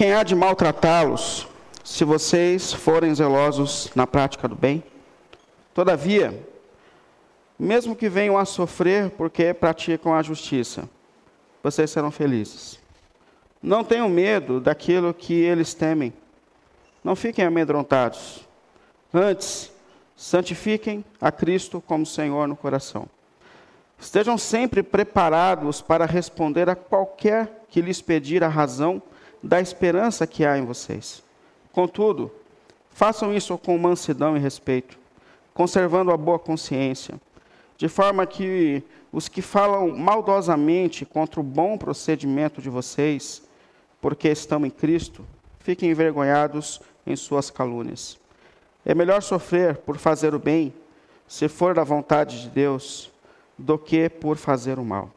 quem há de maltratá-los, se vocês forem zelosos na prática do bem? Todavia, mesmo que venham a sofrer porque praticam a justiça, vocês serão felizes. Não tenham medo daquilo que eles temem. Não fiquem amedrontados. Antes, santifiquem a Cristo como Senhor no coração. Estejam sempre preparados para responder a qualquer que lhes pedir a razão da esperança que há em vocês. Contudo, façam isso com mansidão e respeito, conservando a boa consciência, de forma que os que falam maldosamente contra o bom procedimento de vocês, porque estão em Cristo, fiquem envergonhados em suas calúnias. É melhor sofrer por fazer o bem, se for da vontade de Deus, do que por fazer o mal.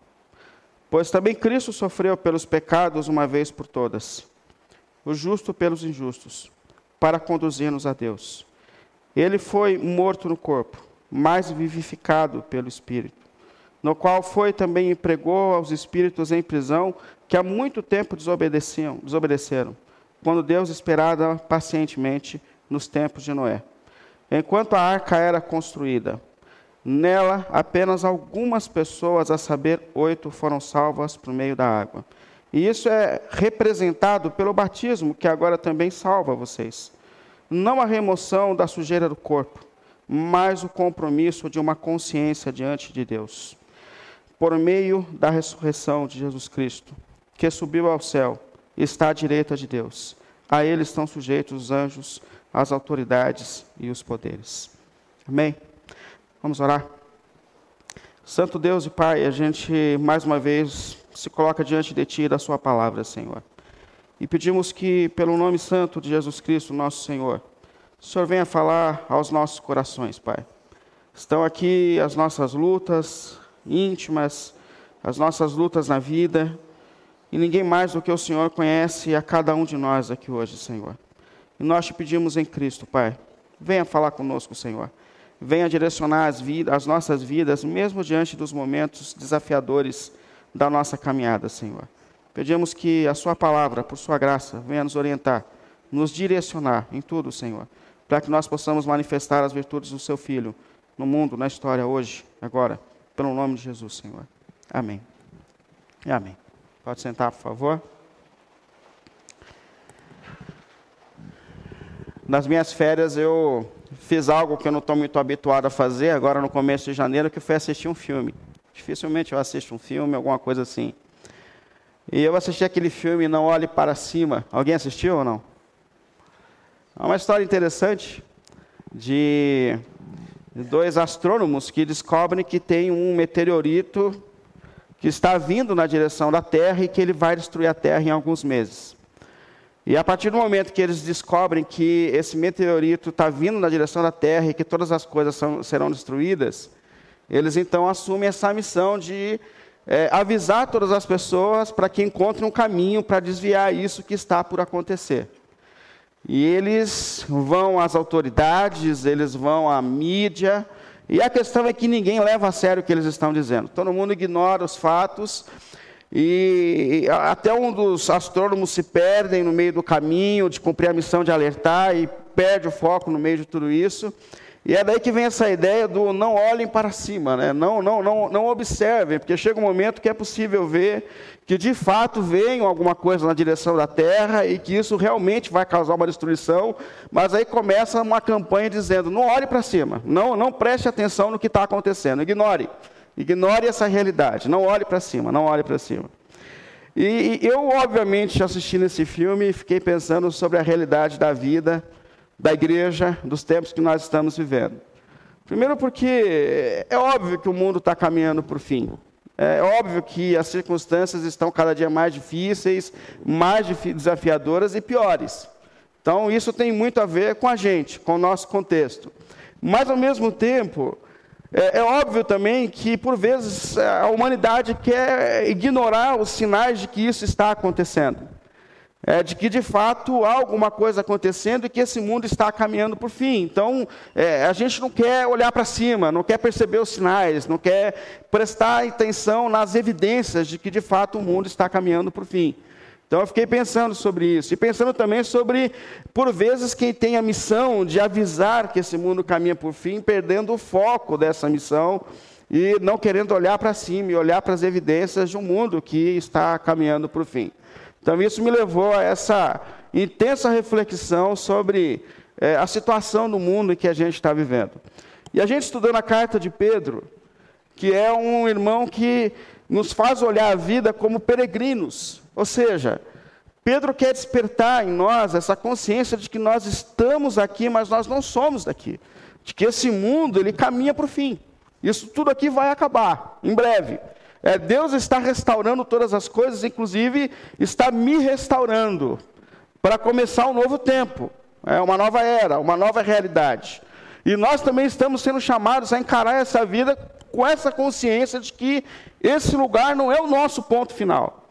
Pois também Cristo sofreu pelos pecados uma vez por todas, o justo pelos injustos, para conduzir-nos a Deus. Ele foi morto no corpo, mas vivificado pelo Espírito, no qual foi também empregou aos espíritos em prisão que há muito tempo desobedeciam, desobedeceram, quando Deus esperava pacientemente nos tempos de Noé. Enquanto a arca era construída, nela apenas algumas pessoas, a saber, oito, foram salvas por meio da água. E isso é representado pelo batismo, que agora também salva vocês. Não a remoção da sujeira do corpo, mas o compromisso de uma consciência diante de Deus, por meio da ressurreição de Jesus Cristo, que subiu ao céu está à direita de Deus. A ele estão sujeitos os anjos as autoridades e os poderes. Amém? Vamos orar? Santo Deus e Pai, a gente mais uma vez se coloca diante de Ti e da Sua palavra, Senhor. E pedimos que, pelo nome santo de Jesus Cristo, nosso Senhor, o Senhor venha falar aos nossos corações, Pai. Estão aqui as nossas lutas íntimas, as nossas lutas na vida, e ninguém mais do que o Senhor conhece a cada um de nós aqui hoje, Senhor. E nós te pedimos em Cristo, Pai, venha falar conosco, Senhor. Venha direcionar as, vidas, as nossas vidas, mesmo diante dos momentos desafiadores da nossa caminhada, Senhor. Pedimos que a Sua palavra, por Sua graça, venha nos orientar, nos direcionar em tudo, Senhor, para que nós possamos manifestar as virtudes do Seu Filho no mundo, na história, hoje, agora, pelo nome de Jesus, Senhor. Amém. E amém. Pode sentar, por favor. Nas minhas férias eu fiz algo que eu não estou muito habituado a fazer, agora no começo de janeiro, que foi assistir um filme. Dificilmente eu assisto um filme, alguma coisa assim. E eu assisti aquele filme Não Olhe Para Cima. Alguém assistiu ou não? É uma história interessante de dois astrônomos que descobrem que tem um meteorito que está vindo na direção da Terra e que ele vai destruir a Terra em alguns meses. E a partir do momento que eles descobrem que esse meteorito está vindo na direção da Terra e que todas as coisas são, serão destruídas, eles então assumem essa missão de é, avisar todas as pessoas para que encontrem um caminho para desviar isso que está por acontecer. E eles vão às autoridades, eles vão à mídia, e a questão é que ninguém leva a sério o que eles estão dizendo. Todo mundo ignora os fatos e até um dos astrônomos se perdem no meio do caminho de cumprir a missão de alertar e perde o foco no meio de tudo isso. E é daí que vem essa ideia do não olhem para cima, né? não, não, não, não observem, porque chega um momento que é possível ver que de fato vem alguma coisa na direção da Terra e que isso realmente vai causar uma destruição, mas aí começa uma campanha dizendo: não olhe para cima, não, não preste atenção no que está acontecendo, ignore. Ignore essa realidade. Não olhe para cima, não olhe para cima. E, e eu, obviamente, assistindo esse filme, fiquei pensando sobre a realidade da vida, da igreja, dos tempos que nós estamos vivendo. Primeiro, porque é óbvio que o mundo está caminhando para o fim. É óbvio que as circunstâncias estão cada dia mais difíceis, mais desafiadoras e piores. Então, isso tem muito a ver com a gente, com o nosso contexto. Mas, ao mesmo tempo, é, é, óbvio também que, por vezes, a humanidade quer ignorar os sinais de que isso está acontecendo. É, de que, de fato, há alguma coisa acontecendo e que esse mundo está caminhando por fim. Então, é, a gente não quer olhar para cima, não quer perceber os sinais, não quer prestar atenção nas evidências de que, de fato, o mundo está caminhando por fim. Então eu fiquei pensando sobre isso e pensando também sobre, por vezes, quem tem a missão de avisar que esse mundo caminha por fim, perdendo o foco dessa missão e não querendo olhar para cima e olhar para as evidências de um mundo que está caminhando por fim. Então isso me levou a essa intensa reflexão sobre é, a situação do mundo em que a gente está vivendo. E a gente estudando a carta de Pedro, que é um irmão que nos faz olhar a vida como peregrinos. Ou seja, Pedro quer despertar em nós essa consciência de que nós estamos aqui, mas nós não somos daqui. De que esse mundo ele caminha para o fim. Isso tudo aqui vai acabar em breve. É, Deus está restaurando todas as coisas, inclusive está me restaurando para começar um novo tempo, é uma nova era, uma nova realidade. E nós também estamos sendo chamados a encarar essa vida com essa consciência de que esse lugar não é o nosso ponto final.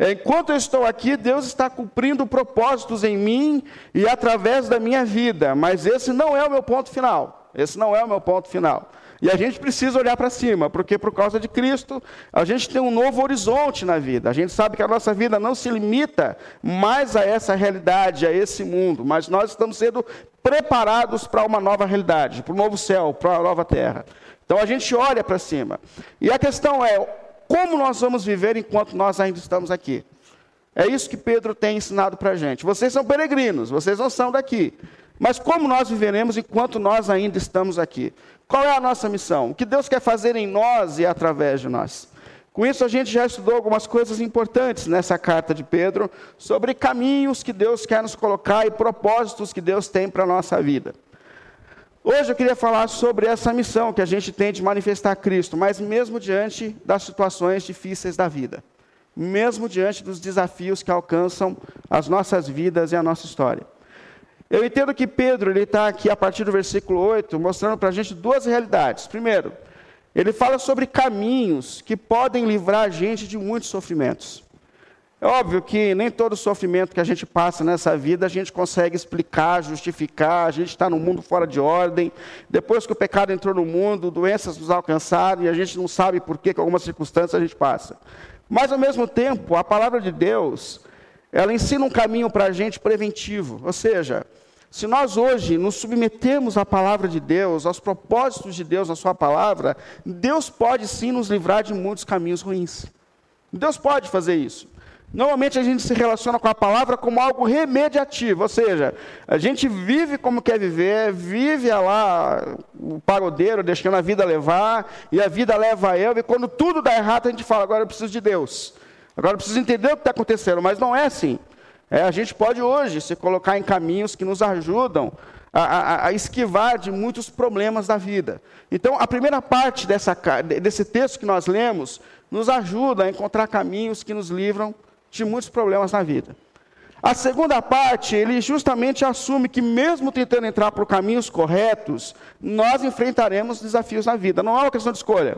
Enquanto eu estou aqui, Deus está cumprindo propósitos em mim e através da minha vida, mas esse não é o meu ponto final. Esse não é o meu ponto final. E a gente precisa olhar para cima, porque por causa de Cristo, a gente tem um novo horizonte na vida. A gente sabe que a nossa vida não se limita mais a essa realidade, a esse mundo, mas nós estamos sendo preparados para uma nova realidade, para um novo céu, para uma nova terra. Então a gente olha para cima. E a questão é: como nós vamos viver enquanto nós ainda estamos aqui? É isso que Pedro tem ensinado para a gente. Vocês são peregrinos, vocês não são daqui. Mas como nós viveremos enquanto nós ainda estamos aqui? Qual é a nossa missão? O que Deus quer fazer em nós e através de nós? Com isso, a gente já estudou algumas coisas importantes nessa carta de Pedro sobre caminhos que Deus quer nos colocar e propósitos que Deus tem para a nossa vida. Hoje eu queria falar sobre essa missão que a gente tem de manifestar Cristo, mas mesmo diante das situações difíceis da vida, mesmo diante dos desafios que alcançam as nossas vidas e a nossa história. Eu entendo que Pedro ele está aqui a partir do versículo 8, mostrando para a gente duas realidades. Primeiro, ele fala sobre caminhos que podem livrar a gente de muitos sofrimentos. É óbvio que nem todo sofrimento que a gente passa nessa vida a gente consegue explicar, justificar, a gente está num mundo fora de ordem. Depois que o pecado entrou no mundo, doenças nos alcançaram e a gente não sabe por que, que algumas circunstâncias a gente passa. Mas, ao mesmo tempo, a palavra de Deus, ela ensina um caminho para a gente preventivo. Ou seja, se nós hoje nos submetermos à palavra de Deus, aos propósitos de Deus na Sua palavra, Deus pode sim nos livrar de muitos caminhos ruins. Deus pode fazer isso. Normalmente a gente se relaciona com a palavra como algo remediativo, ou seja, a gente vive como quer viver, vive lá o pagodeiro, deixando a vida levar, e a vida leva eu, e quando tudo dá errado, a gente fala, agora eu preciso de Deus. Agora eu preciso entender o que está acontecendo, mas não é assim. É, a gente pode hoje se colocar em caminhos que nos ajudam a, a, a, esquivar de muitos problemas da vida. Então, a primeira parte dessa, desse texto que nós lemos nos ajuda a encontrar caminhos que nos livram de muitos problemas na vida. A segunda parte, ele justamente assume que, mesmo tentando entrar por caminhos corretos, nós enfrentaremos desafios na vida. Não é uma questão de escolha.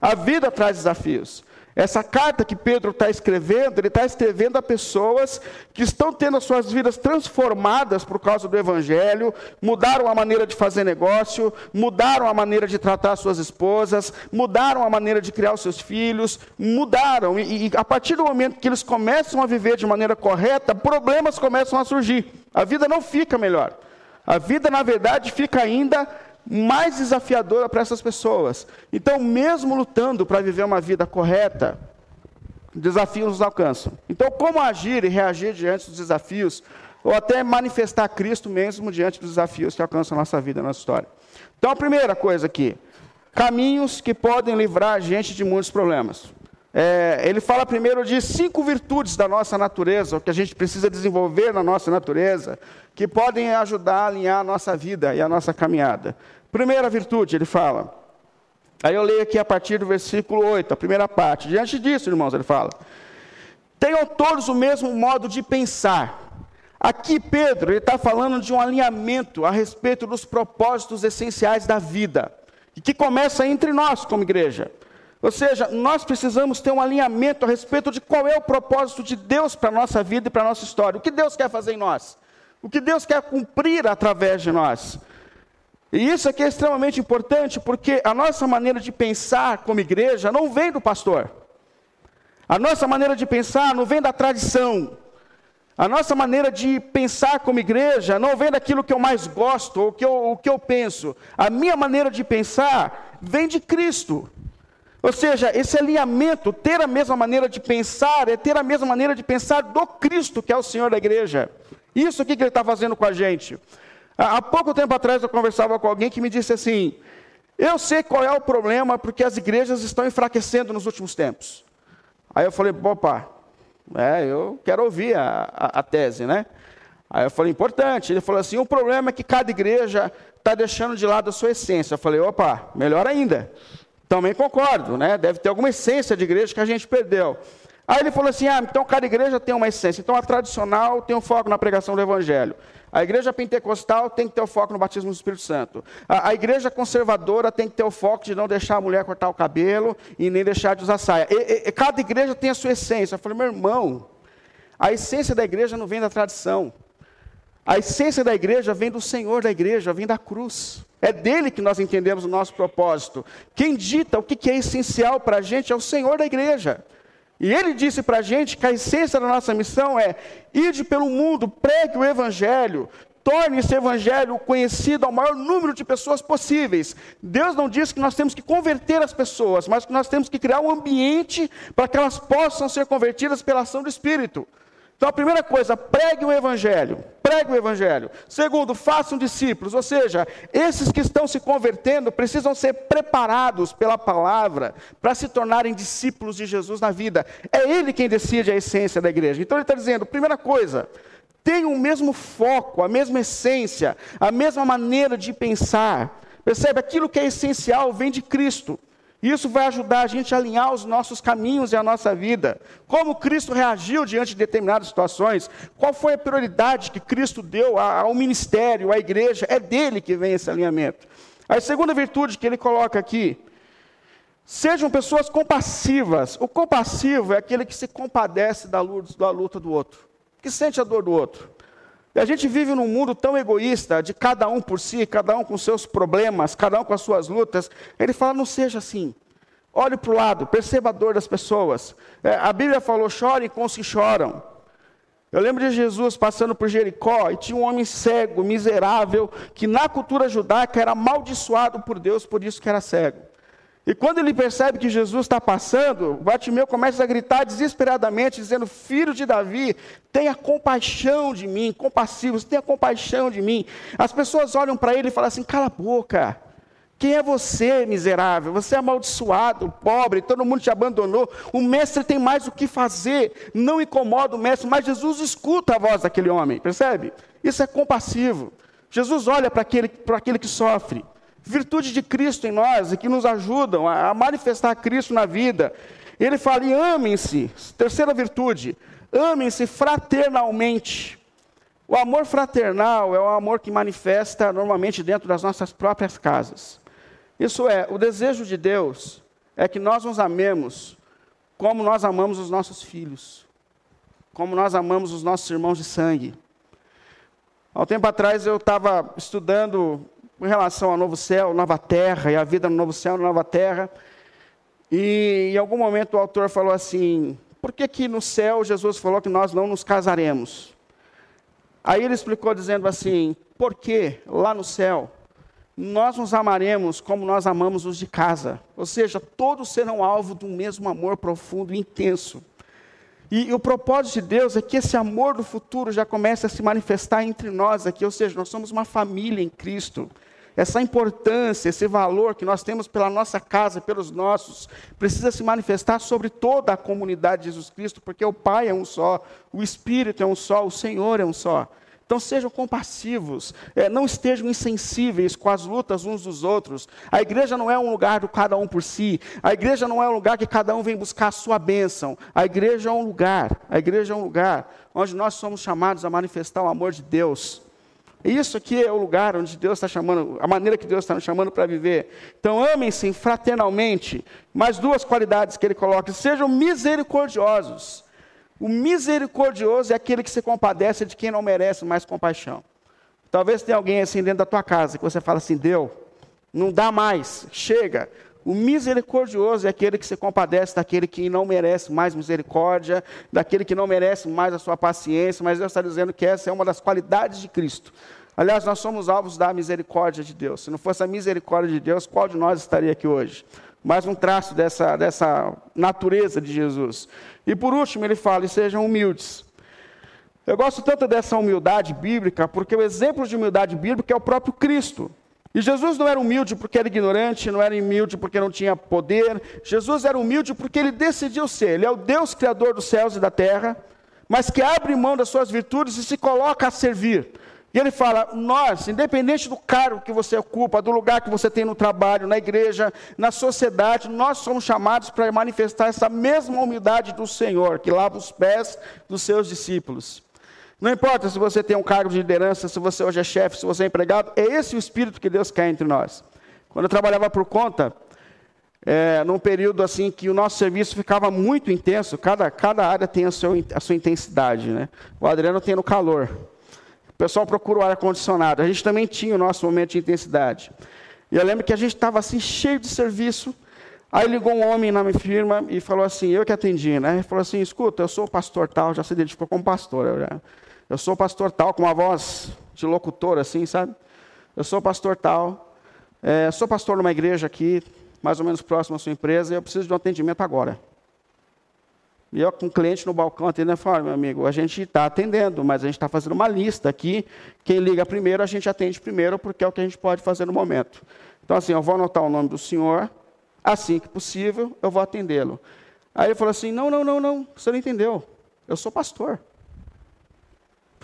A vida traz desafios. Essa carta que Pedro está escrevendo, ele está escrevendo a pessoas que estão tendo as suas vidas transformadas por causa do Evangelho, mudaram a maneira de fazer negócio, mudaram a maneira de tratar suas esposas, mudaram a maneira de criar os seus filhos, mudaram. E, e a partir do momento que eles começam a viver de maneira correta, problemas começam a surgir. A vida não fica melhor. A vida, na verdade, fica ainda mais desafiadora para essas pessoas. Então, mesmo lutando para viver uma vida correta, desafios nos alcançam. Então, como agir e reagir diante dos desafios, ou até manifestar Cristo mesmo diante dos desafios que alcançam a nossa vida, a nossa história. Então, a primeira coisa aqui, caminhos que podem livrar a gente de muitos problemas. É, ele fala primeiro de cinco virtudes da nossa natureza, o que a gente precisa desenvolver na nossa natureza, que podem ajudar a alinhar a nossa vida e a nossa caminhada. Primeira virtude, ele fala. Aí eu leio aqui a partir do versículo 8, a primeira parte. Diante disso, irmãos, ele fala: Tenham todos o mesmo modo de pensar. Aqui, Pedro, ele está falando de um alinhamento a respeito dos propósitos essenciais da vida, e que começa entre nós, como igreja. Ou seja, nós precisamos ter um alinhamento a respeito de qual é o propósito de Deus para a nossa vida e para a nossa história. O que Deus quer fazer em nós? O que Deus quer cumprir através de nós? E isso aqui é extremamente importante porque a nossa maneira de pensar como igreja não vem do pastor. A nossa maneira de pensar não vem da tradição. A nossa maneira de pensar como igreja não vem daquilo que eu mais gosto, ou que eu, o que eu penso. A minha maneira de pensar vem de Cristo. Ou seja, esse alinhamento, ter a mesma maneira de pensar, é ter a mesma maneira de pensar do Cristo, que é o Senhor da igreja. Isso que ele está fazendo com a gente. Há pouco tempo atrás eu conversava com alguém que me disse assim: Eu sei qual é o problema, porque as igrejas estão enfraquecendo nos últimos tempos. Aí eu falei: Opa, é, eu quero ouvir a, a, a tese, né? Aí eu falei: Importante. Ele falou assim: O problema é que cada igreja está deixando de lado a sua essência. Eu falei: Opa, melhor ainda. Também concordo, né? Deve ter alguma essência de igreja que a gente perdeu. Aí ele falou assim: ah, então cada igreja tem uma essência. Então a tradicional tem um foco na pregação do evangelho. A igreja pentecostal tem que ter o foco no batismo do Espírito Santo. A, a, igreja conservadora tem que ter o foco de não deixar a mulher cortar o cabelo e nem deixar de usar saia. E, e, cada igreja tem a sua essência. Eu falei, meu irmão, a essência da igreja não vem da tradição. A essência da igreja vem do Senhor da igreja, vem da cruz. É dele que nós entendemos o nosso propósito. Quem dita o que é essencial para a gente é o Senhor da igreja. E ele disse para a gente que a essência da nossa missão é ide pelo mundo, pregue o evangelho, torne esse evangelho conhecido ao maior número de pessoas possíveis. Deus não diz que nós temos que converter as pessoas, mas que nós temos que criar um ambiente para que elas possam ser convertidas pela ação do Espírito. Então, a primeira coisa, pregue o Evangelho. Pregue o Evangelho. Segundo, façam discípulos. Ou seja, esses que estão se convertendo precisam ser preparados pela palavra para se tornarem discípulos de Jesus na vida. É Ele quem decide a essência da igreja. Então, ele está dizendo: primeira coisa, tenha o mesmo foco, a mesma essência, a mesma maneira de pensar. Percebe? Aquilo que é essencial vem de Cristo. Isso vai ajudar a gente a alinhar os nossos caminhos e a nossa vida. Como Cristo reagiu diante de determinadas situações? Qual foi a prioridade que Cristo deu ao ministério, à igreja? É dele que vem esse alinhamento. A segunda virtude que ele coloca aqui, sejam pessoas compassivas. O compassivo é aquele que se compadece da luta do outro, que sente a dor do outro. E a gente vive num mundo tão egoísta, de cada um por si, cada um com seus problemas, cada um com as suas lutas. Ele fala: não seja assim. Olhe para o lado, perceba a dor das pessoas. É, a Bíblia falou: chorem com os que choram. Eu lembro de Jesus passando por Jericó e tinha um homem cego, miserável, que na cultura judaica era amaldiçoado por Deus, por isso que era cego. E quando ele percebe que Jesus está passando, Bartimeu começa a gritar desesperadamente, dizendo: Filho de Davi, tenha compaixão de mim, compassivos, tenha compaixão de mim. As pessoas olham para ele e falam assim: Cala a boca. Quem é você, miserável? Você é amaldiçoado, pobre, todo mundo te abandonou. O mestre tem mais o que fazer. Não incomoda o mestre, mas Jesus escuta a voz daquele homem, percebe? Isso é compassivo. Jesus olha para aquele, para aquele que sofre virtude de Cristo em nós e que nos ajudam a manifestar Cristo na vida. Ele fala: amem-se, terceira virtude, amem-se fraternalmente. O amor fraternal é o amor que manifesta normalmente dentro das nossas próprias casas. Isso é, o desejo de Deus é que nós nos amemos como nós amamos os nossos filhos, como nós amamos os nossos irmãos de sangue. Há um tempo atrás eu estava estudando com relação ao novo céu, nova terra, e a vida no novo céu, na nova terra. E em algum momento o autor falou assim: por que, que no céu Jesus falou que nós não nos casaremos? Aí ele explicou dizendo assim: porque lá no céu nós nos amaremos como nós amamos os de casa, ou seja, todos serão alvo do mesmo amor profundo e intenso. E, e, o propósito de Deus é que esse amor do futuro já comece a se manifestar entre nós aqui, ou seja, nós somos uma família em Cristo essa importância, esse valor que nós temos pela nossa casa, pelos nossos, precisa se manifestar sobre toda a comunidade de Jesus Cristo, porque o Pai é um só, o Espírito é um só, o Senhor é um só. Então sejam compassivos, é, não estejam insensíveis com as lutas uns dos outros. A igreja não é um lugar do cada um por si. A igreja não é um lugar que cada um vem buscar a sua bênção. A igreja é um lugar, a igreja é um lugar onde nós somos chamados a manifestar o amor de Deus. Isso aqui é o lugar onde Deus está chamando, a maneira que Deus está nos chamando para viver. Então, amem-se fraternalmente. Mais duas qualidades que ele coloca: sejam misericordiosos. O misericordioso é aquele que se compadece de quem não merece mais compaixão. Talvez tenha alguém assim dentro da tua casa que você fala assim: deu, não dá mais, chega. O misericordioso é aquele que se compadece daquele que não merece mais misericórdia, daquele que não merece mais a sua paciência, mas Deus está dizendo que essa é uma das qualidades de Cristo. Aliás, nós somos alvos da misericórdia de Deus. Se não fosse a misericórdia de Deus, qual de nós estaria aqui hoje? Mais um traço dessa, dessa natureza de Jesus. E por último, ele fala: e sejam humildes. Eu gosto tanto dessa humildade bíblica, porque o exemplo de humildade bíblica é o próprio Cristo. E Jesus não era humilde porque era ignorante, não era humilde porque não tinha poder. Jesus era humilde porque ele decidiu ser. Ele é o Deus criador dos céus e da terra, mas que abre mão das suas virtudes e se coloca a servir. E ele fala: nós, independente do cargo que você ocupa, do lugar que você tem no trabalho, na igreja, na sociedade, nós somos chamados para manifestar essa mesma humildade do Senhor, que lava os pés dos seus discípulos. Não importa se você tem um cargo de liderança, se você hoje é chefe, se você é empregado, é esse o espírito que Deus quer entre nós. Quando eu trabalhava por conta, é, num período assim que o nosso serviço ficava muito intenso, cada, cada área tem a sua, a sua intensidade. Né? O Adriano tem no calor. O pessoal procura o ar-condicionado. A gente também tinha o nosso momento de intensidade. E eu lembro que a gente estava assim, cheio de serviço. Aí ligou um homem na minha firma e falou assim, eu que atendi, né? Ele falou assim, escuta, eu sou o pastor tal, já se identificou como pastor. Eu já, eu sou pastor tal, com uma voz de locutor, assim, sabe? Eu sou pastor tal, é, sou pastor numa igreja aqui, mais ou menos próximo à sua empresa, e eu preciso de um atendimento agora. E eu com um cliente no balcão atendendo, eu meu amigo, a gente está atendendo, mas a gente está fazendo uma lista aqui. Quem liga primeiro, a gente atende primeiro, porque é o que a gente pode fazer no momento. Então, assim, eu vou anotar o nome do senhor, assim que possível, eu vou atendê-lo. Aí ele falou assim: não, não, não, não, você não entendeu. Eu sou pastor.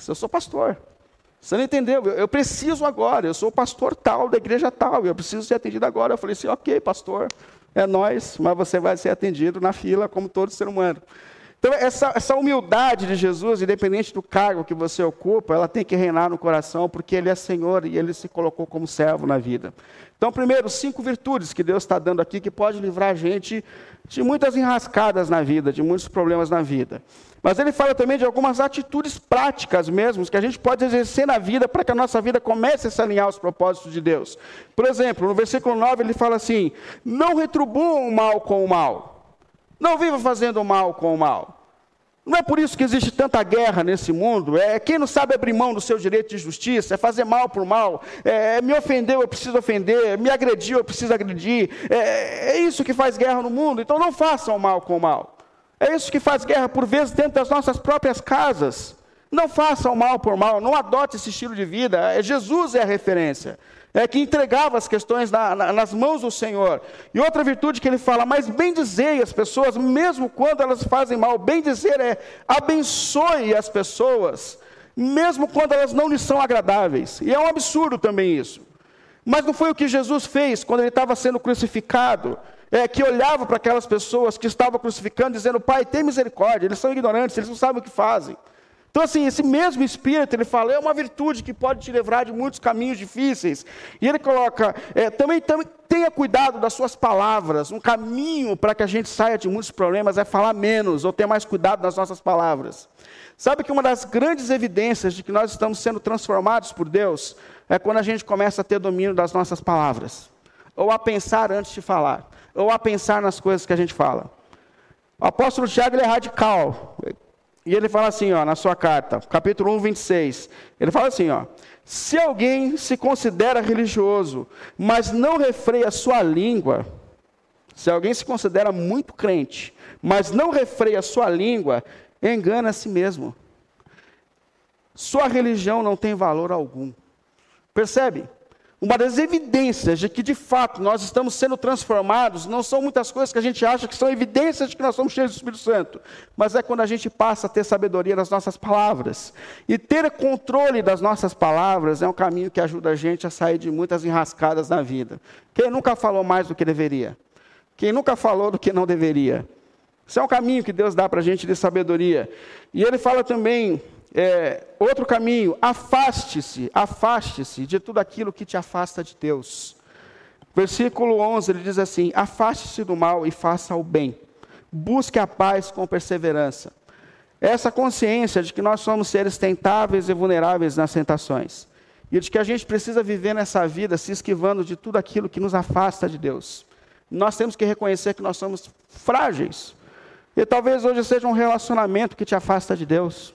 Eu sou pastor. Você não entendeu? Eu, eu preciso agora. Eu sou pastor tal, da igreja tal. Eu preciso ser atendido agora. Eu falei assim: ok, pastor, é nós, mas você vai ser atendido na fila como todo ser humano. Então, essa, essa humildade de Jesus, independente do cargo que você ocupa, ela tem que reinar no coração, porque Ele é Senhor e Ele se colocou como servo na vida. Então, primeiro, cinco virtudes que Deus está dando aqui que pode livrar a gente de muitas enrascadas na vida, de muitos problemas na vida. Mas ele fala também de algumas atitudes práticas mesmo, que a gente pode exercer na vida para que a nossa vida comece a se alinhar aos propósitos de Deus. Por exemplo, no versículo 9 ele fala assim: Não retribuam o mal com o mal, não viva fazendo o mal com o mal. Não é por isso que existe tanta guerra nesse mundo. É quem não sabe abrir mão do seu direito de justiça, é fazer mal por mal. É, me ofendeu, eu preciso ofender. Me agrediu, eu preciso agredir. É, é isso que faz guerra no mundo. Então não façam mal com o mal. É isso que faz guerra por vezes dentro das nossas próprias casas. Não façam mal por mal, não adote esse estilo de vida. É, Jesus é a referência é, que entregava as questões na, na, nas mãos do Senhor. E outra virtude que ele fala, mas bem dizer as pessoas, mesmo quando elas fazem mal, bem dizer é abençoe as pessoas, mesmo quando elas não lhes são agradáveis. E é um absurdo também isso. Mas não foi o que Jesus fez quando ele estava sendo crucificado. É, que olhava para aquelas pessoas que estavam crucificando, dizendo: Pai, tem misericórdia, eles são ignorantes, eles não sabem o que fazem. Então, assim, esse mesmo Espírito, ele fala, é uma virtude que pode te livrar de muitos caminhos difíceis. E ele coloca, é, também, também tenha cuidado das suas palavras. Um caminho para que a gente saia de muitos problemas é falar menos, ou ter mais cuidado das nossas palavras. Sabe que uma das grandes evidências de que nós estamos sendo transformados por Deus é quando a gente começa a ter domínio das nossas palavras, ou a pensar antes de falar, ou a pensar nas coisas que a gente fala. O apóstolo Tiago é radical. E ele fala assim, ó, na sua carta, capítulo 1, 26. Ele fala assim, ó: Se alguém se considera religioso, mas não refreia sua língua, se alguém se considera muito crente, mas não refreia sua língua, engana a si mesmo. Sua religião não tem valor algum. Percebe? Uma das evidências de que de fato nós estamos sendo transformados não são muitas coisas que a gente acha que são evidências de que nós somos cheios do Espírito Santo, mas é quando a gente passa a ter sabedoria das nossas palavras. E ter controle das nossas palavras é um caminho que ajuda a gente a sair de muitas enrascadas na vida. Quem nunca falou mais do que deveria? Quem nunca falou do que não deveria? Isso é um caminho que Deus dá para a gente de sabedoria. E ele fala também é, outro caminho, afaste-se, afaste-se de tudo aquilo que te afasta de Deus. Versículo 11, ele diz assim: Afaste-se do mal e faça o bem. Busque a paz com perseverança. Essa consciência de que nós somos seres tentáveis e vulneráveis nas tentações. E de que a gente precisa viver nessa vida se esquivando de tudo aquilo que nos afasta de Deus. Nós temos que reconhecer que nós somos frágeis. E talvez hoje seja um relacionamento que te afasta de Deus.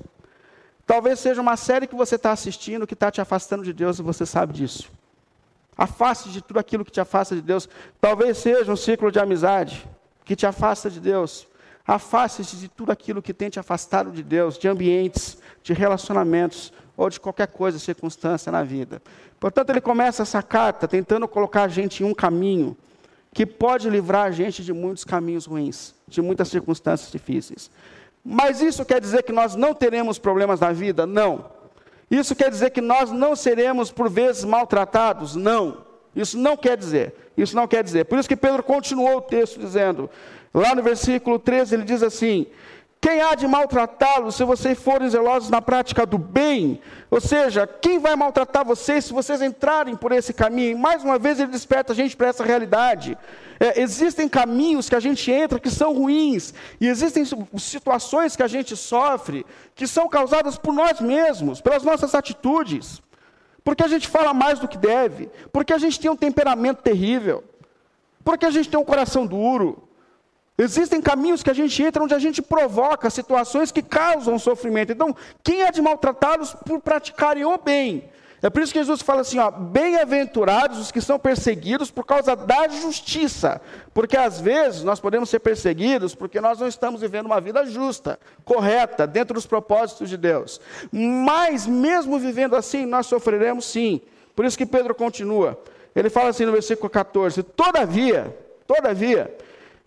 Talvez seja uma série que você está assistindo que está te afastando de Deus e você sabe disso. Afaste de tudo aquilo que te afasta de Deus. Talvez seja um ciclo de amizade que te afasta de Deus. Afaste-se de tudo aquilo que tem te afastado de Deus, de ambientes, de relacionamentos ou de qualquer coisa, circunstância na vida. Portanto, ele começa essa carta tentando colocar a gente em um caminho que pode livrar a gente de muitos caminhos ruins, de muitas circunstâncias difíceis. Mas isso quer dizer que nós não teremos problemas na vida? Não. Isso quer dizer que nós não seremos, por vezes, maltratados? Não. Isso não quer dizer. Isso não quer dizer. Por isso que Pedro continuou o texto dizendo, lá no versículo 13, ele diz assim: quem há de maltratá-los se vocês forem zelosos na prática do bem? Ou seja, quem vai maltratar vocês se vocês entrarem por esse caminho? E mais uma vez ele desperta a gente para essa realidade. É, existem caminhos que a gente entra que são ruins, e existem situações que a gente sofre que são causadas por nós mesmos, pelas nossas atitudes. Porque a gente fala mais do que deve, porque a gente tem um temperamento terrível, porque a gente tem um coração duro, Existem caminhos que a gente entra onde a gente provoca situações que causam sofrimento. Então, quem é de maltratá-los por praticarem o bem? É por isso que Jesus fala assim: ó, bem-aventurados os que são perseguidos por causa da justiça. Porque às vezes nós podemos ser perseguidos porque nós não estamos vivendo uma vida justa, correta, dentro dos propósitos de Deus. Mas, mesmo vivendo assim, nós sofreremos sim. Por isso que Pedro continua. Ele fala assim no versículo 14: Todavia, todavia,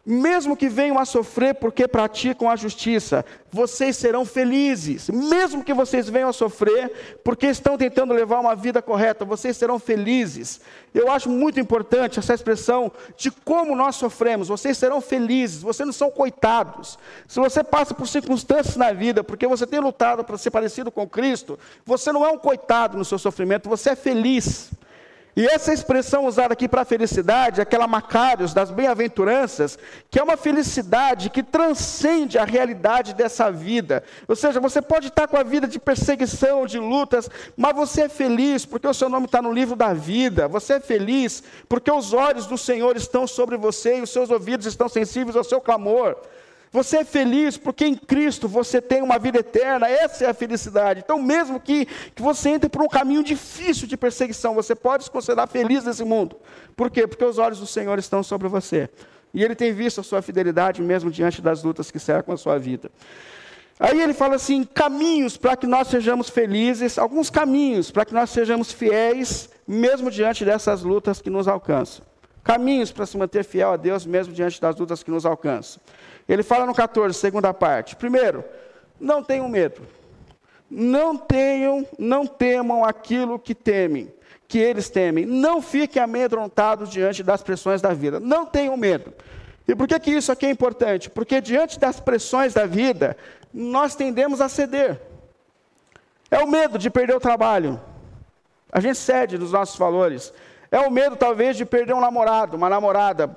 mesmo que venham a sofrer porque praticam a justiça, vocês serão felizes. Mesmo que vocês venham a sofrer porque estão tentando levar uma vida correta, vocês serão felizes. Eu acho muito importante essa expressão de como nós sofremos. Vocês serão felizes, vocês não são coitados. Se você passa por circunstâncias na vida porque você tem lutado para ser parecido com Cristo, você não é um coitado no seu sofrimento, você é feliz. E essa expressão usada aqui para felicidade, aquela Macários das bem-aventuranças, que é uma felicidade que transcende a realidade dessa vida. Ou seja, você pode estar com a vida de perseguição, de lutas, mas você é feliz porque o seu nome está no livro da vida. Você é feliz porque os olhos do Senhor estão sobre você e os seus ouvidos estão sensíveis ao seu clamor. Você é feliz porque em Cristo você tem uma vida eterna, essa é a felicidade. Então, mesmo que, que você entre por um caminho difícil de perseguição, você pode se considerar feliz nesse mundo. Por quê? Porque os olhos do Senhor estão sobre você. E Ele tem visto a sua fidelidade mesmo diante das lutas que cercam a sua vida. Aí ele fala assim: caminhos para que nós sejamos felizes, alguns caminhos para que nós sejamos fiéis, mesmo diante dessas lutas que nos alcançam. Caminhos para se manter fiel a Deus, mesmo diante das lutas que nos alcançam. Ele fala no 14, segunda parte. Primeiro, não tenham medo. Não tenham, não temam aquilo que temem, que eles temem. Não fiquem amedrontados diante das pressões da vida. Não tenham medo. E por que, que isso aqui é importante? Porque diante das pressões da vida, nós tendemos a ceder. É o medo de perder o trabalho. A gente cede nos nossos valores. É o medo, talvez, de perder um namorado, uma namorada.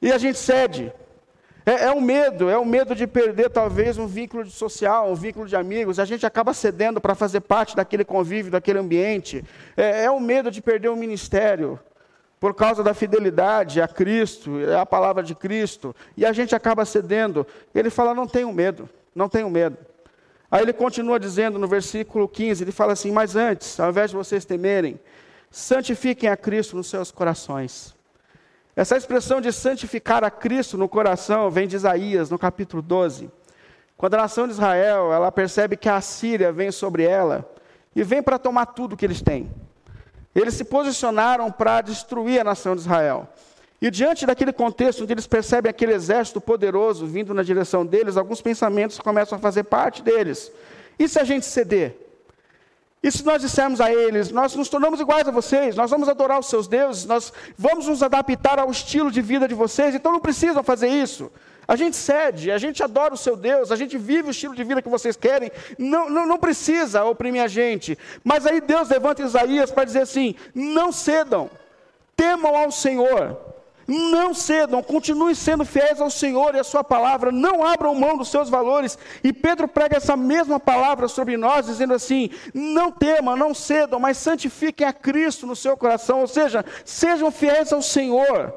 E a gente cede. É, é o medo, é o medo de perder talvez um vínculo social, um vínculo de amigos. A gente acaba cedendo para fazer parte daquele convívio, daquele ambiente. É, é o medo de perder o ministério por causa da fidelidade a Cristo, é a palavra de Cristo, e a gente acaba cedendo. Ele fala: não tenho medo, não tenho medo. Aí ele continua dizendo no versículo 15: ele fala assim, mas antes, ao invés de vocês temerem, santifiquem a Cristo nos seus corações. Essa expressão de santificar a Cristo no coração vem de Isaías, no capítulo 12. Quando a nação de Israel, ela percebe que a Síria vem sobre ela e vem para tomar tudo que eles têm. Eles se posicionaram para destruir a nação de Israel. E diante daquele contexto onde eles percebem aquele exército poderoso vindo na direção deles, alguns pensamentos começam a fazer parte deles. E se a gente ceder? E se nós dissermos a eles, nós nos tornamos iguais a vocês, nós vamos adorar os seus deuses, nós vamos nos adaptar ao estilo de vida de vocês, então não precisam fazer isso. A gente cede, a gente adora o seu Deus, a gente vive o estilo de vida que vocês querem, não, não, não precisa oprimir a gente. Mas aí Deus levanta Isaías para dizer assim: não cedam, temam ao Senhor, não cedam, continuem sendo fiéis ao Senhor e à Sua palavra, não abram mão dos seus valores. E Pedro prega essa mesma palavra sobre nós, dizendo assim: não temam, não cedam, mas santifiquem a Cristo no seu coração, ou seja, sejam fiéis ao Senhor.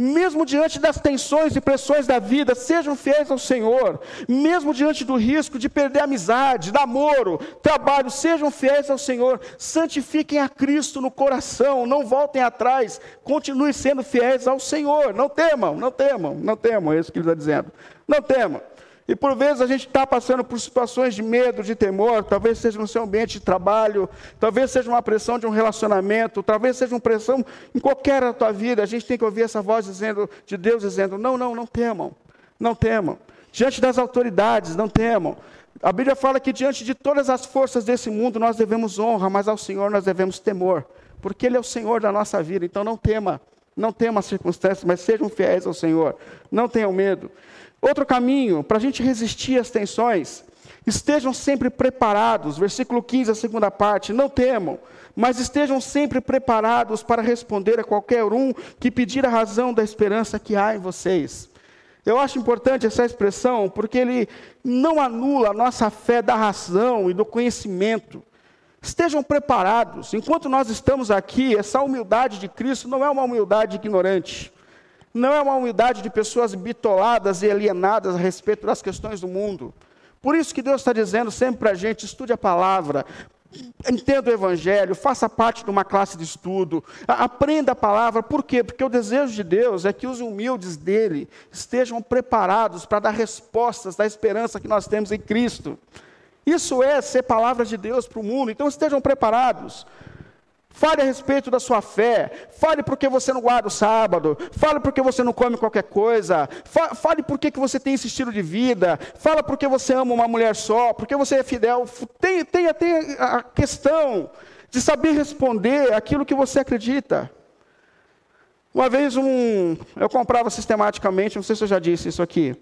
Mesmo diante das tensões e pressões da vida, sejam fiéis ao Senhor, mesmo diante do risco de perder amizade, namoro, trabalho, sejam fiéis ao Senhor, santifiquem a Cristo no coração, não voltem atrás, continuem sendo fiéis ao Senhor, não temam, não temam, não temam, é isso que ele está dizendo, não temam. E por vezes a gente está passando por situações de medo, de temor, talvez seja no seu ambiente de trabalho, talvez seja uma pressão de um relacionamento, talvez seja uma pressão em qualquer da tua vida. A gente tem que ouvir essa voz dizendo, de Deus dizendo: não, não, não temam, não temam. Diante das autoridades, não temam. A Bíblia fala que diante de todas as forças desse mundo nós devemos honra, mas ao Senhor nós devemos temor, porque Ele é o Senhor da nossa vida. Então não tema, não tema as circunstâncias, mas sejam fiéis ao Senhor. Não tenham medo. Outro caminho para a gente resistir às tensões, estejam sempre preparados, versículo 15, a segunda parte, não temam, mas estejam sempre preparados para responder a qualquer um que pedir a razão da esperança que há em vocês. Eu acho importante essa expressão porque ele não anula a nossa fé da razão e do conhecimento. Estejam preparados. Enquanto nós estamos aqui, essa humildade de Cristo não é uma humildade ignorante. Não é uma humildade de pessoas bitoladas e alienadas a respeito das questões do mundo. Por isso que Deus está dizendo sempre para a gente: estude a palavra, entenda o Evangelho, faça parte de uma classe de estudo, aprenda a palavra. Por quê? Porque o desejo de Deus é que os humildes dele estejam preparados para dar respostas da esperança que nós temos em Cristo. Isso é ser palavra de Deus para o mundo. Então estejam preparados. Fale a respeito da sua fé. Fale porque você não guarda o sábado. Fale porque você não come qualquer coisa. Fale porque que você tem esse estilo de vida. Fale porque você ama uma mulher só. Porque você é fidel. Tenha, tenha, tenha a questão de saber responder aquilo que você acredita. Uma vez um, eu comprava sistematicamente, não sei se eu já disse isso aqui,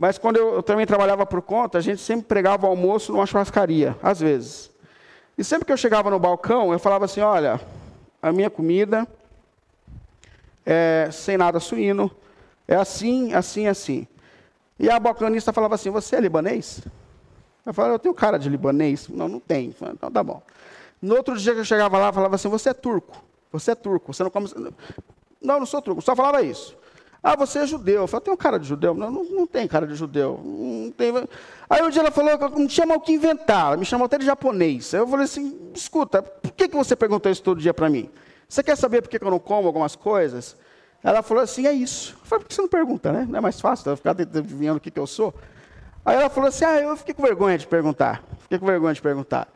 mas quando eu, eu também trabalhava por conta, a gente sempre pregava o almoço numa churrascaria, às vezes. E sempre que eu chegava no balcão, eu falava assim: olha, a minha comida é sem nada suíno, é assim, assim, assim. E a balcanista falava assim: você é libanês? Eu falava: eu tenho cara de libanês. Não, não tem. Então tá bom. No outro dia que eu chegava lá, falava assim: você é turco. Você é turco. Você não come. Não, não sou turco. Só falava isso. Ah, você é judeu. Eu falei, tem um cara de judeu? Não, não, não tem cara de judeu. Não tem... Aí um dia ela falou, não tinha mal o que inventar, me chamou até de japonês. Aí eu falei assim, escuta, por que, que você perguntou isso todo dia para mim? Você quer saber por que, que eu não como algumas coisas? Ela falou assim, é isso. Eu falei, por que você não pergunta, né? Não é mais fácil ficar adivinhando o que, que eu sou? Aí ela falou assim, ah, eu fiquei com vergonha de perguntar. Fiquei com vergonha de perguntar.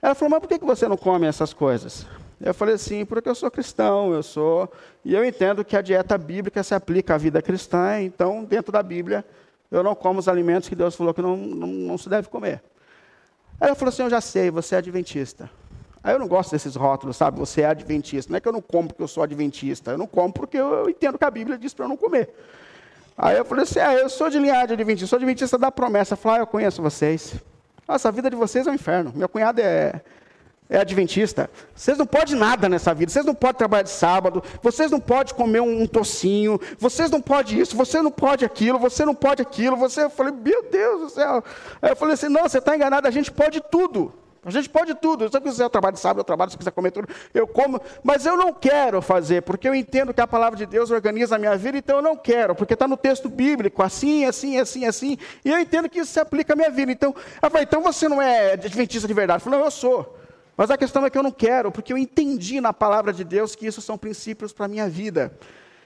Ela falou, mas por que, que você não come essas coisas? Eu falei assim, porque eu sou cristão, eu sou. E eu entendo que a dieta bíblica se aplica à vida cristã, então, dentro da Bíblia, eu não como os alimentos que Deus falou que não, não, não se deve comer. Ela falou assim: Eu já sei, você é adventista. Aí eu não gosto desses rótulos, sabe? Você é adventista. Não é que eu não como porque eu sou adventista, eu não como porque eu entendo que a Bíblia diz para eu não comer. Aí eu falei assim: Ah, eu sou de linhagem adventista, sou adventista da promessa. Eu falei: Ah, eu conheço vocês. Nossa, a vida de vocês é um inferno. Meu cunhado é, é adventista. Vocês não podem nada nessa vida. Vocês não podem trabalhar de sábado. Vocês não podem comer um, um tocinho. Vocês não podem isso. Você não pode aquilo. Você não pode aquilo. Você, eu falei, meu Deus do céu. Aí eu falei assim, não, você está enganado. A gente pode tudo. A gente pode tudo. Se eu quiser trabalhar de sábado, eu trabalho. Se eu quiser comer tudo, eu como. Mas eu não quero fazer, porque eu entendo que a palavra de Deus organiza a minha vida, então eu não quero, porque está no texto bíblico, assim, assim, assim, assim. E eu entendo que isso se aplica à minha vida. Então, eu falei, então você não é adventista de verdade? Eu falei, não, eu sou. Mas a questão é que eu não quero, porque eu entendi na palavra de Deus que isso são princípios para a minha vida.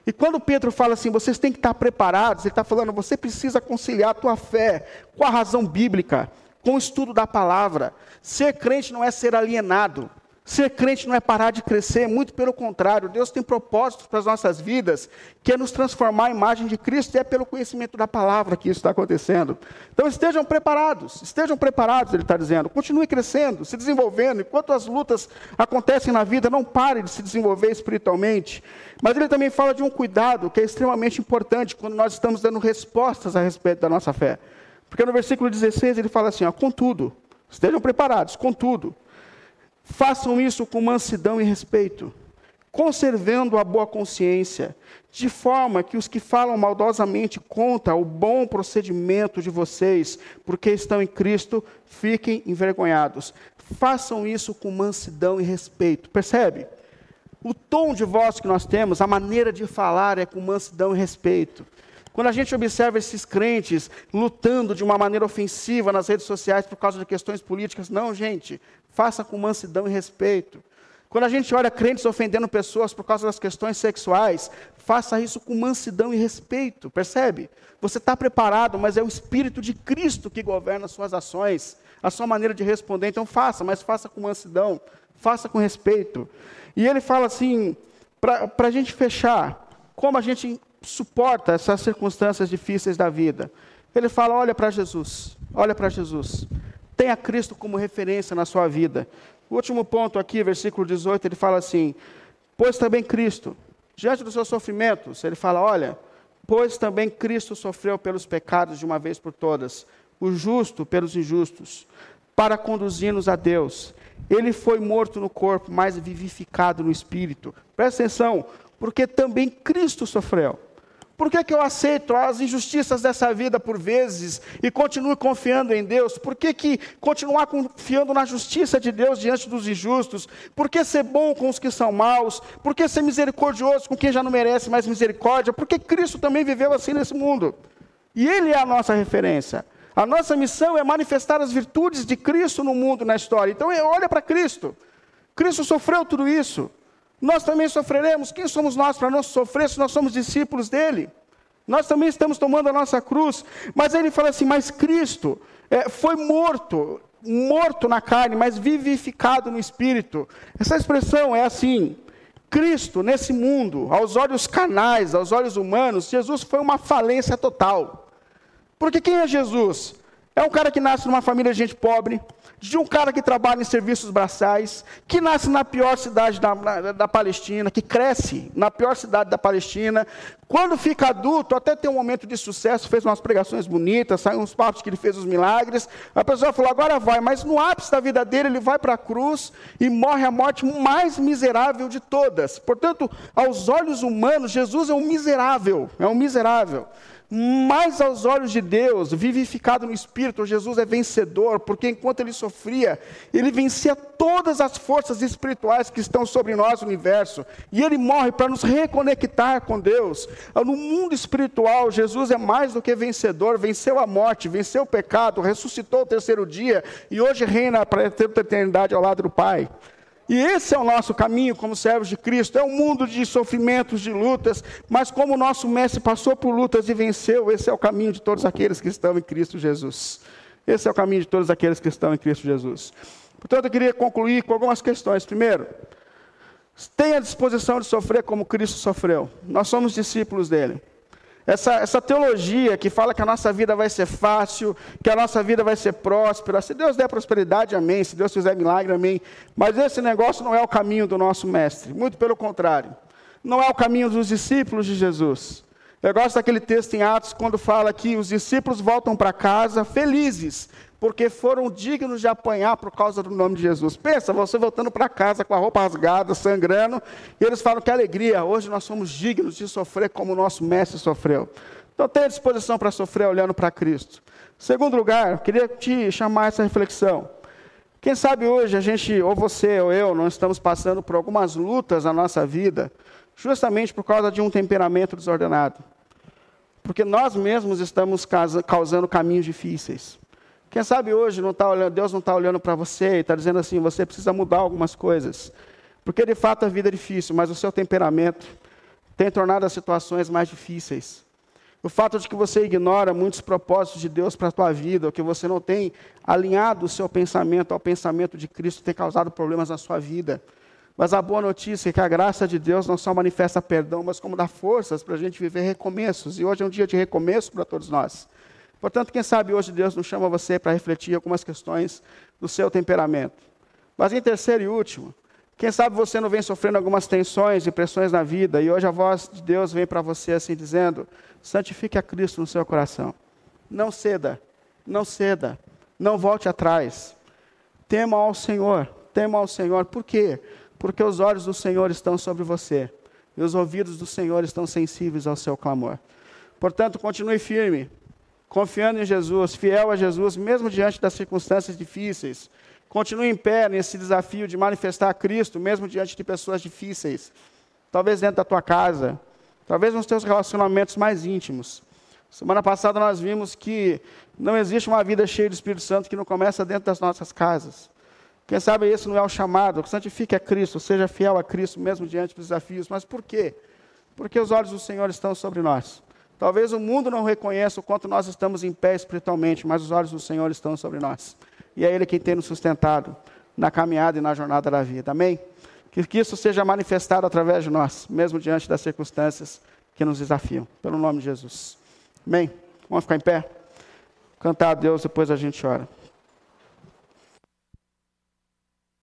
E quando Pedro fala assim, vocês têm que estar preparados, ele está falando, você precisa conciliar a tua fé com a razão bíblica, com o estudo da palavra. Ser crente não é ser alienado. Ser crente não é parar de crescer, muito pelo contrário, Deus tem propósitos para as nossas vidas, que é nos transformar à imagem de Cristo, e é pelo conhecimento da palavra que isso está acontecendo. Então estejam preparados, estejam preparados, ele está dizendo, continue crescendo, se desenvolvendo, enquanto as lutas acontecem na vida, não pare de se desenvolver espiritualmente. Mas ele também fala de um cuidado que é extremamente importante quando nós estamos dando respostas a respeito da nossa fé. Porque no versículo 16 ele fala assim: ó, contudo, estejam preparados, contudo. Façam isso com mansidão e respeito, conservando a boa consciência, de forma que os que falam maldosamente contra o bom procedimento de vocês, porque estão em Cristo, fiquem envergonhados. Façam isso com mansidão e respeito. Percebe? O tom de voz que nós temos, a maneira de falar é com mansidão e respeito. Quando a gente observa esses crentes lutando de uma maneira ofensiva nas redes sociais por causa de questões políticas, não, gente, faça com mansidão e respeito. Quando a gente olha crentes ofendendo pessoas por causa das questões sexuais, faça isso com mansidão e respeito, percebe? Você está preparado, mas é o Espírito de Cristo que governa as suas ações, a sua maneira de responder. Então faça, mas faça com mansidão, faça com respeito. E ele fala assim, para a gente fechar, como a gente suporta essas circunstâncias difíceis da vida. Ele fala: olha para Jesus, olha para Jesus. Tenha Cristo como referência na sua vida. O último ponto aqui, versículo 18, ele fala assim: Pois também Cristo, diante dos seus sofrimentos, ele fala: Olha, pois também Cristo sofreu pelos pecados de uma vez por todas, o justo pelos injustos, para conduzir-nos a Deus. Ele foi morto no corpo, mas vivificado no espírito. Presta atenção, porque também Cristo sofreu por que, que eu aceito as injustiças dessa vida por vezes e continuo confiando em Deus? Por que, que continuar confiando na justiça de Deus diante dos injustos? Por que ser bom com os que são maus? Por que ser misericordioso com quem já não merece mais misericórdia? Porque Cristo também viveu assim nesse mundo. E Ele é a nossa referência. A nossa missão é manifestar as virtudes de Cristo no mundo, na história. Então, olha para Cristo. Cristo sofreu tudo isso. Nós também sofreremos. Quem somos nós para não sofrer se nós somos discípulos dele? Nós também estamos tomando a nossa cruz. Mas ele fala assim: Mas Cristo é, foi morto, morto na carne, mas vivificado no espírito. Essa expressão é assim. Cristo, nesse mundo, aos olhos canais, aos olhos humanos, Jesus foi uma falência total. Porque quem é Jesus? É um cara que nasce numa família de gente pobre, de um cara que trabalha em serviços braçais, que nasce na pior cidade da, da, da, Palestina, que cresce na pior cidade da Palestina. Quando fica adulto, até tem um momento de sucesso, fez umas pregações bonitas, saiu uns papos que ele fez os milagres. A pessoa falou, agora vai, mas no ápice da vida dele, ele vai para a cruz e morre a morte mais miserável de todas. Portanto, aos olhos humanos, Jesus é um miserável, é um miserável. Mas aos olhos de Deus, vivificado no Espírito, Jesus é vencedor, porque enquanto ele sofria, ele vencia todas as forças espirituais que estão sobre nós, no universo, e ele morre para nos reconectar com Deus. No mundo espiritual, Jesus é mais do que vencedor, venceu a morte, venceu o pecado, ressuscitou o terceiro dia e hoje reina para a eternidade ao lado do Pai. E esse é o nosso caminho como servos de Cristo. É um mundo de sofrimentos, de lutas, mas como o nosso mestre passou por lutas e venceu, esse é o caminho de todos aqueles que estão em Cristo Jesus. Esse é o caminho de todos aqueles que estão em Cristo Jesus. Portanto, eu queria concluir com algumas questões. Primeiro, tenha disposição de sofrer como Cristo sofreu. Nós somos discípulos dele. Essa, essa teologia que fala que a nossa vida vai ser fácil, que a nossa vida vai ser próspera. Se Deus der prosperidade, amém. Se Deus fizer milagre, amém. Mas esse negócio não é o caminho do nosso mestre. Muito pelo contrário. Não é o caminho dos discípulos de Jesus. Eu gosto daquele texto em Atos, quando fala que os discípulos voltam para casa felizes, porque foram dignos de apanhar por causa do nome de Jesus. Pensa, você voltando para casa com a roupa rasgada, sangrando, e eles falam que alegria, hoje nós somos dignos de sofrer como o nosso mestre sofreu. Então tenha disposição para sofrer olhando para Cristo. Segundo lugar, queria te chamar essa reflexão. Quem sabe hoje a gente, ou você ou eu, não estamos passando por algumas lutas na nossa vida, justamente por causa de um temperamento desordenado. Porque nós mesmos estamos causando caminhos difíceis. Quem sabe hoje não tá olhando, Deus não está olhando para você e está dizendo assim: você precisa mudar algumas coisas. Porque de fato a vida é difícil, mas o seu temperamento tem tornado as situações mais difíceis. O fato de que você ignora muitos propósitos de Deus para a tua vida, ou que você não tem alinhado o seu pensamento ao pensamento de Cristo, tem causado problemas na sua vida. Mas a boa notícia é que a graça de Deus não só manifesta perdão, mas como dá forças para a gente viver recomeços. E hoje é um dia de recomeço para todos nós. Portanto, quem sabe hoje Deus nos chama você para refletir algumas questões do seu temperamento. Mas em terceiro e último, quem sabe você não vem sofrendo algumas tensões e pressões na vida e hoje a voz de Deus vem para você assim dizendo: santifique a Cristo no seu coração. Não ceda, não ceda, não volte atrás. Tema ao Senhor, tema ao Senhor. Por quê? Porque os olhos do Senhor estão sobre você e os ouvidos do Senhor estão sensíveis ao seu clamor. Portanto, continue firme, confiando em Jesus, fiel a Jesus, mesmo diante das circunstâncias difíceis. Continue em pé nesse desafio de manifestar Cristo, mesmo diante de pessoas difíceis. Talvez dentro da tua casa, talvez nos teus relacionamentos mais íntimos. Semana passada nós vimos que não existe uma vida cheia do Espírito Santo que não começa dentro das nossas casas. Quem sabe esse não é o chamado, santifique a Cristo, seja fiel a Cristo mesmo diante dos desafios. Mas por quê? Porque os olhos do Senhor estão sobre nós. Talvez o mundo não reconheça o quanto nós estamos em pé espiritualmente, mas os olhos do Senhor estão sobre nós. E é Ele quem tem nos sustentado na caminhada e na jornada da vida. Amém? Que, que isso seja manifestado através de nós, mesmo diante das circunstâncias que nos desafiam. Pelo nome de Jesus. Amém? Vamos ficar em pé? Cantar a Deus, depois a gente ora.